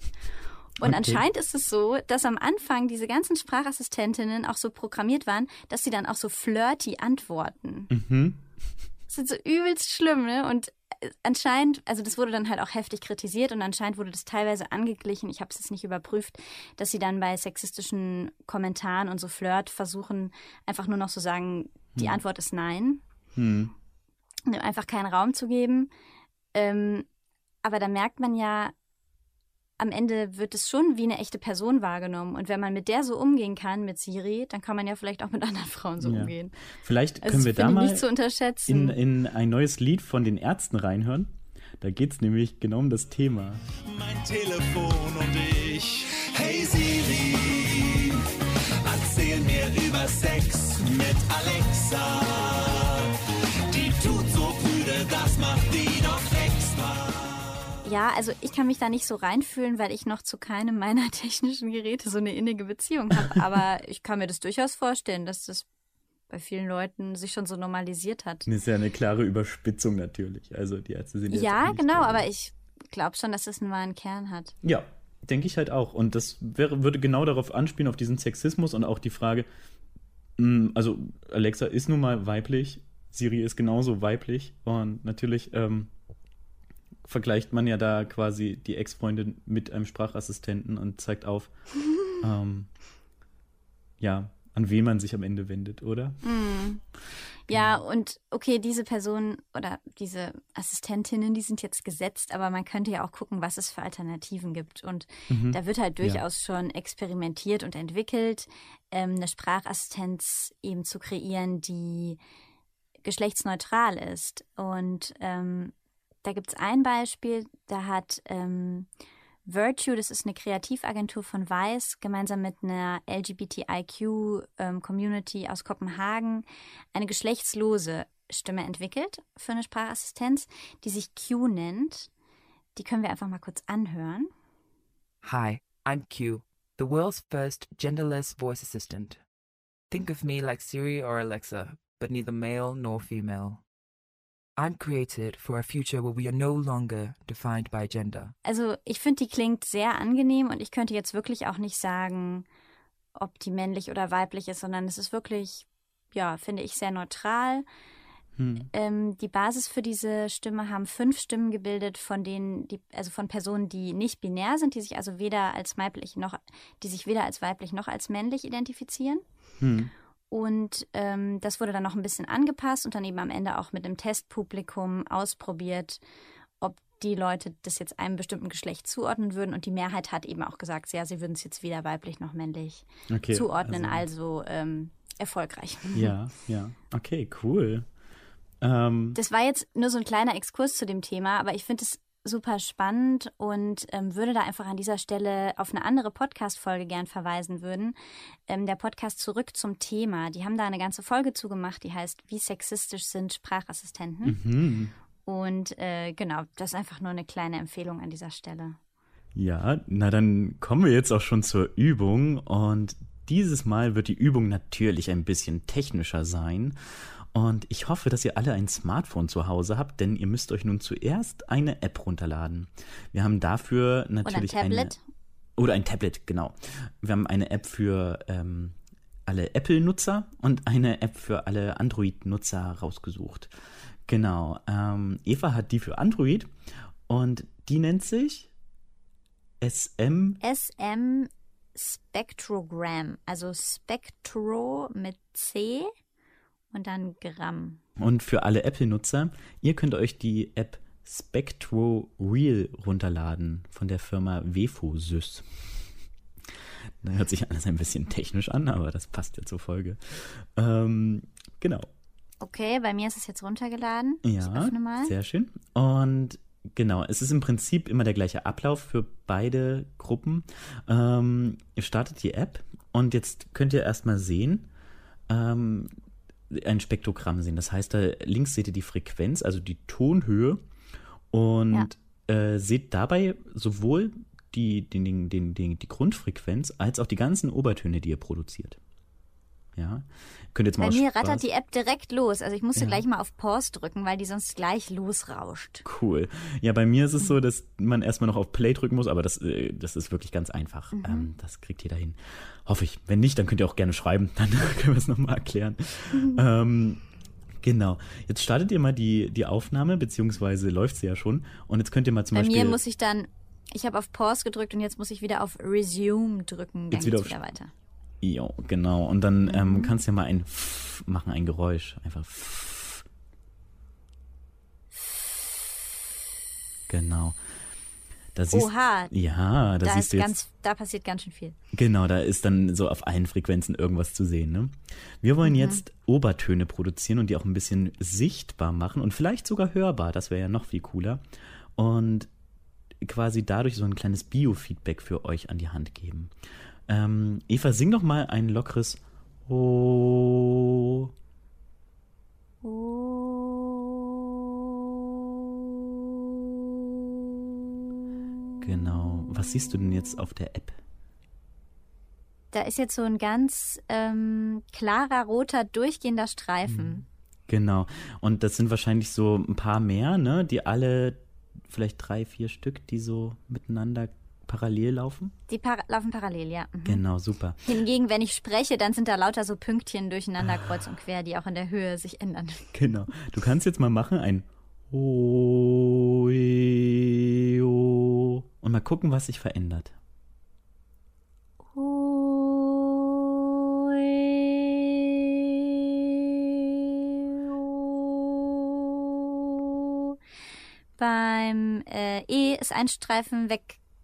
Und okay. anscheinend ist es so, dass am Anfang diese ganzen Sprachassistentinnen auch so programmiert waren, dass sie dann auch so flirty antworten. Mhm. Das ist so übelst schlimm, ne? Und äh, anscheinend, also das wurde dann halt auch heftig kritisiert und anscheinend wurde das teilweise angeglichen, ich habe es jetzt nicht überprüft, dass sie dann bei sexistischen Kommentaren und so Flirt versuchen, einfach nur noch so sagen, die hm. Antwort ist nein. Hm einfach keinen Raum zu geben. Ähm, aber da merkt man ja, am Ende wird es schon wie eine echte Person wahrgenommen. Und wenn man mit der so umgehen kann, mit Siri, dann kann man ja vielleicht auch mit anderen Frauen so ja. umgehen. Vielleicht also können wir da mal in, in ein neues Lied von den Ärzten reinhören. Da geht es nämlich genau um das Thema. Mein Telefon und ich. Hey Siri, erzähl mir über Sex mit Alexa Ja, also ich kann mich da nicht so reinfühlen, weil ich noch zu keinem meiner technischen Geräte so eine innige Beziehung habe. Aber ich kann mir das durchaus vorstellen, dass das bei vielen Leuten sich schon so normalisiert hat. Das ist ja eine klare Überspitzung natürlich. Also die Ärzte sind Ja, genau, da. aber ich glaube schon, dass es einen wahren Kern hat. Ja, denke ich halt auch. Und das wäre, würde genau darauf anspielen, auf diesen Sexismus und auch die Frage, mh, also Alexa ist nun mal weiblich, Siri ist genauso weiblich und natürlich ähm, vergleicht man ja da quasi die Ex-Freundin mit einem Sprachassistenten und zeigt auf, ähm, ja, an wen man sich am Ende wendet, oder? Mm. Ja, und okay, diese Personen oder diese Assistentinnen, die sind jetzt gesetzt, aber man könnte ja auch gucken, was es für Alternativen gibt. Und Mhm. da wird halt durchaus schon experimentiert und entwickelt, ähm, eine Sprachassistenz eben zu kreieren, die geschlechtsneutral ist. Und ähm, da gibt es ein Beispiel, da hat ähm, Virtue, das ist eine Kreativagentur von Weiß, gemeinsam mit einer LGBTIQ-Community aus Kopenhagen eine geschlechtslose Stimme entwickelt für eine Sprachassistenz, die sich Q nennt. Die können wir einfach mal kurz anhören. Hi, I'm Q, the world's first genderless voice assistant. Think of me like Siri or Alexa, but neither male nor female. I'm created for a future where we are no longer defined by gender. Also ich finde, die klingt sehr angenehm und ich könnte jetzt wirklich auch nicht sagen, ob die männlich oder weiblich ist, sondern es ist wirklich, ja, finde ich, sehr neutral. Hm. Ähm, die Basis für diese Stimme haben fünf Stimmen gebildet, von denen die, also von Personen, die nicht binär sind, die sich also weder als weiblich noch, die sich weder als weiblich noch als männlich identifizieren. Hm. Und ähm, das wurde dann noch ein bisschen angepasst und dann eben am Ende auch mit einem Testpublikum ausprobiert, ob die Leute das jetzt einem bestimmten Geschlecht zuordnen würden. Und die Mehrheit hat eben auch gesagt, ja, sie würden es jetzt weder weiblich noch männlich Okay, zuordnen, also, ähm, erfolgreich. Ja, ja. Okay, cool. Ähm, Das war jetzt nur so ein kleiner Exkurs zu dem Thema, aber ich finde es super spannend und ähm, würde da einfach an dieser Stelle auf eine andere Podcast-Folge gern verweisen würden. Ähm, der Podcast Zurück zum Thema. Die haben da eine ganze Folge zugemacht, die heißt Wie sexistisch sind Sprachassistenten? mhm. Und äh, genau, das ist einfach nur eine kleine Empfehlung an dieser Stelle. Ja, na dann kommen wir jetzt auch schon zur Übung und dieses Mal wird die Übung natürlich ein bisschen technischer sein. Und ich hoffe, dass ihr alle ein Smartphone zu Hause habt, denn ihr müsst euch nun zuerst eine App runterladen. Wir haben dafür Oder ein natürlich Tablet. eine oder ein Tablet, genau. Wir haben eine App für ähm, alle Apple-Nutzer und eine App für alle Android-Nutzer rausgesucht. Genau. Ähm, Eva hat die für Android und die nennt sich SM. SM Spectrogram, also Spectro mit C und dann Gramm. Und für alle Apple-Nutzer, ihr könnt euch die App Spectro Real runterladen von der Firma Wefosys. Da hört sich alles ein bisschen technisch an, aber das passt ja zur Folge. Ähm, genau. Okay, bei mir ist es jetzt runtergeladen. ich Ja, öffne mal. sehr schön. Und genau, es ist im Prinzip immer der gleiche Ablauf für beide Gruppen. Ähm, ihr startet die App und jetzt könnt ihr erstmal sehen, ähm, ein Spektrogramm sehen. Das heißt, da links seht ihr die Frequenz, also die Tonhöhe und äh, seht dabei sowohl die, den, den, den, die Grundfrequenz als auch die ganzen Obertöne, die ihr produziert. Ja, könnt ihr jetzt mal Bei mir Spaß- rattert die App direkt los. Also ich musste Ja. gleich mal auf Pause drücken, weil die sonst gleich losrauscht. Cool. Ja, bei mir ist es so, dass man erstmal noch auf Play drücken muss, aber das, äh, das ist wirklich ganz einfach. Mhm. Ähm, das kriegt jeder hin. Hoffe ich. Wenn nicht, dann könnt ihr auch gerne schreiben. Dann können wir es nochmal erklären. Mhm. Ähm, genau. Jetzt startet ihr mal die, die Aufnahme, beziehungsweise läuft sie ja schon. Und jetzt könnt ihr mal zum Bei Beispiel. mir muss ich dann, ich habe auf Pause gedrückt und jetzt muss ich wieder auf Resume drücken. Dann Jetzt wieder wieder, auf- weiter. Jo, genau. Und dann Mhm. ähm, kannst du ja mal ein Pff machen, ein Geräusch. Einfach Pff. Genau. Da siehst, Oha, ja, da, da, siehst ist du jetzt. ganz, da passiert ganz schön viel. Genau, da ist dann so auf allen Frequenzen irgendwas zu sehen. Ne? Wir wollen jetzt Obertöne produzieren und die auch ein bisschen sichtbar machen und vielleicht sogar hörbar. Das wäre ja noch viel cooler. Und quasi dadurch so ein kleines Biofeedback für euch an die Hand geben. Ähm, Eva, sing doch mal ein lockeres Oh. Genau. Was siehst du denn jetzt auf der App? Da ist jetzt so ein ganz ähm, klarer, roter, durchgehender Streifen. Genau. Und das sind wahrscheinlich so ein paar mehr, ne? Die alle, vielleicht drei, vier Stück, die so miteinander parallel laufen. Die par laufen parallel, ja. Mhm. Genau, super. Hingegen, wenn ich spreche, dann sind da lauter so Pünktchen durcheinander kreuz und quer, die auch in der Höhe sich ändern. Genau. Du kannst jetzt mal machen ein O, E, O und mal gucken, was sich verändert. Beim äh, E ist ein Streifen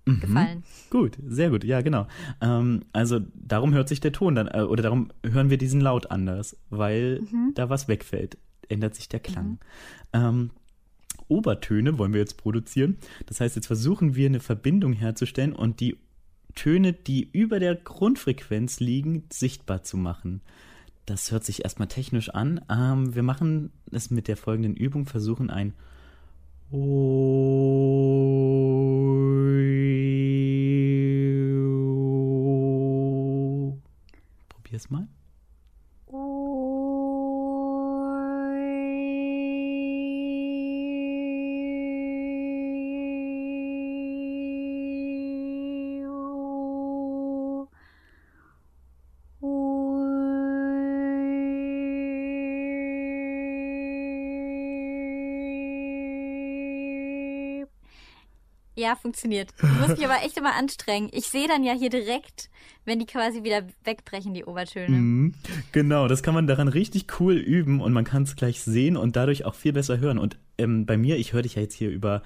weggefallen. Gut, sehr gut, ja, genau. Ähm, also darum hört sich der Ton dann, äh, oder darum hören wir diesen Laut anders, weil da was wegfällt, ändert sich der Klang. Ähm, Obertöne wollen wir jetzt produzieren. Das heißt, jetzt versuchen wir eine Verbindung herzustellen und die Töne, die über der Grundfrequenz liegen, sichtbar zu machen. Das hört sich erstmal technisch an. Ähm, wir machen es mit der folgenden Übung, versuchen ein Probier's mal. Ja, funktioniert. Ich muss mich aber echt immer anstrengen. Ich sehe dann ja hier direkt, wenn die quasi wieder wegbrechen, die Obertöne. Mhm. Genau, das kann man daran richtig cool üben und man kann es gleich sehen und dadurch auch viel besser hören. Und ähm, bei mir, ich höre dich ja jetzt hier über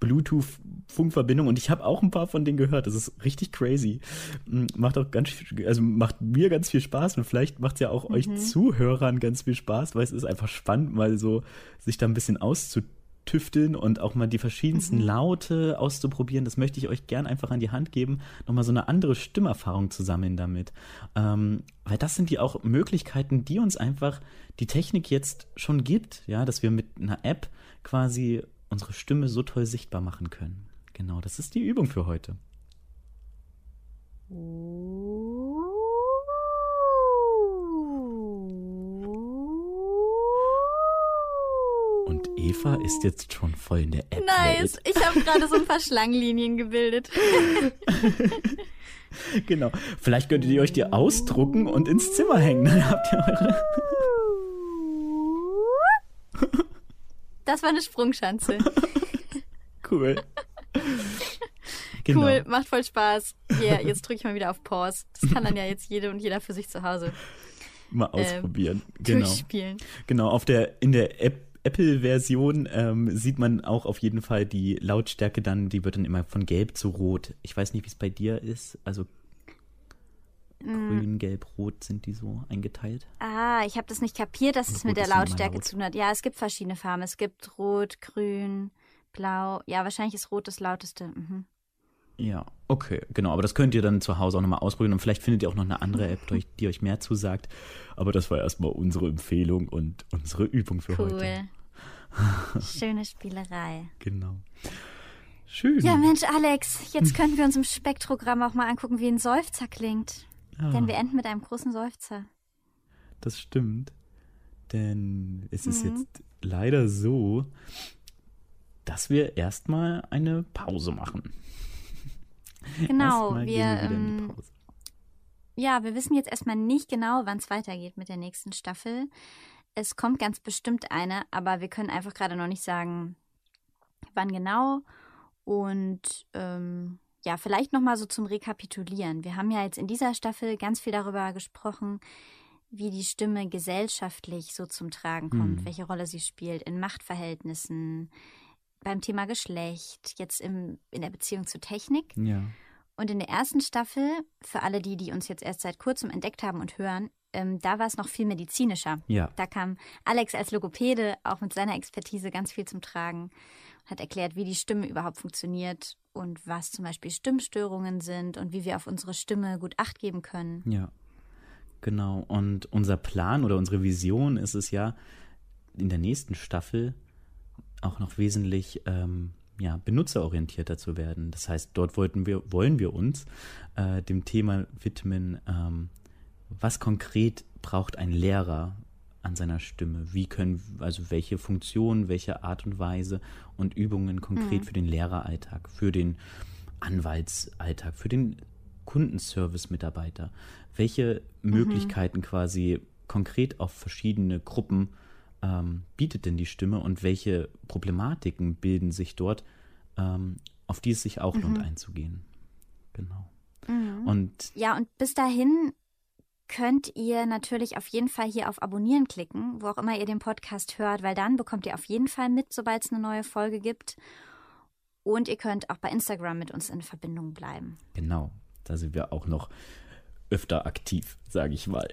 Bluetooth-Funkverbindung und ich habe auch ein paar von denen gehört. Das ist richtig crazy. Mm, Macht auch ganz, also macht mir ganz viel Spaß und vielleicht macht es ja auch euch Zuhörern ganz viel Spaß, weil es ist einfach spannend, mal so sich da ein bisschen auszutüfteln und auch mal die verschiedensten Laute auszuprobieren. Das möchte ich euch gern einfach an die Hand geben, nochmal so eine andere Stimmerfahrung zu sammeln damit. Ähm, weil das sind die auch Möglichkeiten, die uns einfach die Technik jetzt schon gibt, ja, dass wir mit einer App quasi unsere Stimme so toll sichtbar machen können. Genau, das ist die Übung für heute. Und Eva ist jetzt schon voll in der App. Nice. Ich habe gerade so ein paar Schlangenlinien gebildet. Genau. Vielleicht könntet ihr euch die ausdrucken und ins Zimmer hängen. Dann habt ihr eure. Das war eine Sprungschanze. Cool. Genau. Cool, macht voll Spaß. Yeah, jetzt drücke ich mal wieder auf Pause. Das kann dann ja jetzt jede und jeder für sich zu Hause Mal ausprobieren. genau. durchspielen. Genau, auf der, in der App, Apple-Version ähm, sieht man auch auf jeden Fall die Lautstärke dann, die wird dann immer von gelb zu rot. Ich weiß nicht, wie es bei dir ist. Also Mm. grün, gelb, rot sind die so eingeteilt. Ah, ich habe das nicht kapiert, dass es mit der Lautstärke laut. zu tun hat. Ja, es gibt verschiedene Farben. Es gibt Rot, Grün, Blau. Ja, wahrscheinlich ist Rot das lauteste. Mhm. Ja, okay, genau. Aber das könnt ihr dann zu Hause auch nochmal ausprobieren und vielleicht findet ihr auch noch eine andere App, die- die euch mehr zusagt. Aber das war erstmal unsere Empfehlung und unsere Übung für heute. Cool. Schöne Spielerei. Genau. Schön. Ja, Mensch, Alex, jetzt können wir uns im Spektrogramm auch mal angucken, wie ein Seufzer klingt. Ja, Denn wir enden mit einem großen Seufzer. das stimmt. Denn es ist Mhm. jetzt leider so, dass wir erstmal eine Pause machen. Genau, wir, ähm. Ja, wir wissen jetzt erstmal nicht genau, wann es weitergeht mit der nächsten Staffel. Es kommt ganz bestimmt eine, aber wir können einfach gerade noch nicht sagen, wann genau. Und ähm, ja, vielleicht noch mal so zum Rekapitulieren. Wir haben ja jetzt in dieser Staffel ganz viel darüber gesprochen, wie die Stimme gesellschaftlich so zum Tragen kommt, Hm. welche Rolle sie spielt in Machtverhältnissen, beim Thema Geschlecht, jetzt im, in der Beziehung zur Technik. Ja. Und in der ersten Staffel, für alle die, die uns jetzt erst seit kurzem entdeckt haben und hören, ähm, da war es noch viel medizinischer. Ja. Da kam Alex als Logopäde auch mit seiner Expertise ganz viel zum Tragen, hat erklärt, wie die Stimme überhaupt funktioniert und was zum Beispiel Stimmstörungen sind und wie wir auf unsere Stimme gut acht geben können. Ja, genau. Und unser Plan oder unsere Vision ist es ja, in der nächsten Staffel auch noch wesentlich ähm, ja, benutzerorientierter zu werden. Das heißt, dort wollten wir, wollen wir uns äh, dem Thema widmen, ähm, was konkret braucht ein Lehrer an seiner Stimme? Wie können, also welche Funktionen, welche Art und Weise und Übungen konkret mhm. für den Lehreralltag, für den Anwaltsalltag, für den Kundenservice-Mitarbeiter, welche mhm. Möglichkeiten quasi konkret auf verschiedene Gruppen ähm, bietet denn die Stimme und welche Problematiken bilden sich dort, ähm, auf die es sich auch mhm. lohnt einzugehen. Genau. Mhm. Und ja, und bis dahin könnt ihr natürlich auf jeden Fall hier auf Abonnieren klicken, wo auch immer ihr den Podcast hört, weil dann bekommt ihr auf jeden Fall mit, sobald es eine neue Folge gibt. Und ihr könnt auch bei Instagram mit uns in Verbindung bleiben. Genau, da sind wir auch noch öfter aktiv, sage ich mal.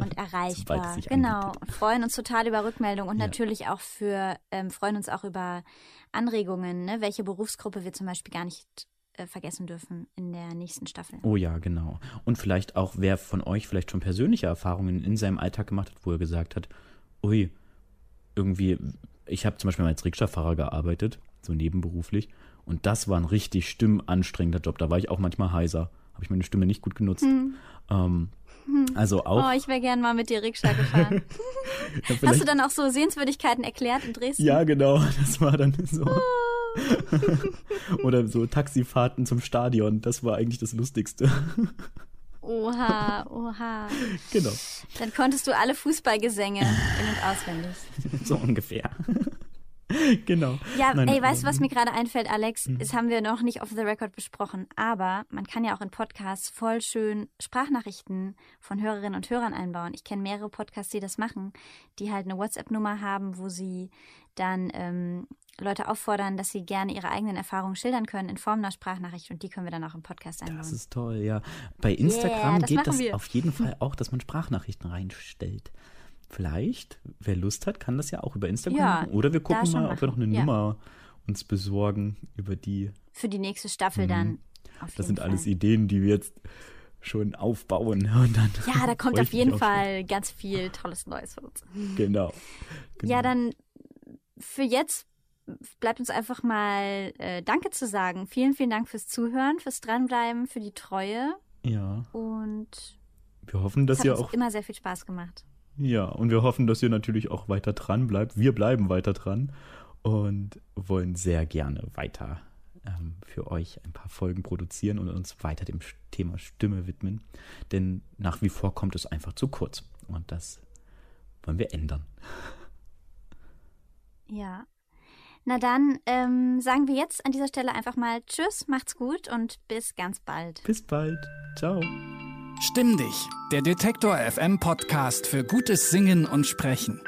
Und erreichbar. genau. Und freuen uns total über Rückmeldungen und ja. natürlich auch für, ähm, freuen uns auch über Anregungen, ne? welche Berufsgruppe wir zum Beispiel gar nicht äh, vergessen dürfen in der nächsten Staffel. Oh ja, genau. Und vielleicht auch, wer von euch vielleicht schon persönliche Erfahrungen in seinem Alltag gemacht hat, wo er gesagt hat, ui, irgendwie, ich habe zum Beispiel mal als Rikscha-Fahrer gearbeitet, so nebenberuflich, und das war ein richtig stimmanstrengender Job. Da war ich auch manchmal heiser habe ich meine Stimme nicht gut genutzt. Hm. Ähm, hm. Also auch. Oh, ich wäre gern mal mit dir Rikscha gefahren. ja, Hast du dann auch so Sehenswürdigkeiten erklärt in Dresden? Ja, genau. Das war dann so. Oder so Taxifahrten zum Stadion. Das war eigentlich das Lustigste. Oha, oha. Genau. Dann konntest du alle Fußballgesänge in- und auswendig. So ungefähr. genau. Ja, Nein, ey, weißt du, was mir gerade einfällt, Alex? Mhm. Das haben wir noch nicht off the record besprochen. Aber man kann ja auch in Podcasts voll schön Sprachnachrichten von Hörerinnen und Hörern einbauen. Ich kenne mehrere Podcasts, die das machen, die halt eine WhatsApp-Nummer haben, wo sie dann ähm, Leute auffordern, dass sie gerne ihre eigenen Erfahrungen schildern können in Form einer Sprachnachricht und die können wir dann auch im Podcast einbauen. Das ist toll, ja. Bei Instagram yeah, das geht das wir. auf jeden Fall auch, dass man Sprachnachrichten reinstellt. Vielleicht, wer Lust hat, kann das ja auch über Instagram ja, machen. Oder wir gucken mal, ob wir noch eine ja. Nummer uns besorgen, über die. Für die nächste Staffel mhm. dann. das sind Fall. alles Ideen, die wir jetzt schon aufbauen. Und dann ja, da kommt auf jeden Fall schon. ganz viel tolles Neues von uns. Genau. genau. Ja, dann für jetzt bleibt uns einfach mal äh, Danke zu sagen. Vielen, vielen Dank fürs Zuhören, fürs Dranbleiben, für die Treue. Ja. Und wir hoffen, dass ihr auch hat immer sehr viel Spaß gemacht. Ja, und wir hoffen, dass ihr natürlich auch weiter dran bleibt. Wir bleiben weiter dran und wollen sehr gerne weiter ähm, für euch ein paar Folgen produzieren und uns weiter dem Thema Stimme widmen. Denn nach wie vor kommt es einfach zu kurz. Und das wollen wir ändern. Ja. Na dann ähm, sagen wir jetzt an dieser Stelle einfach mal Tschüss, macht's gut und bis ganz bald. Bis bald. Ciao. Stimm dich, der Detektor FM Podcast für gutes Singen und Sprechen.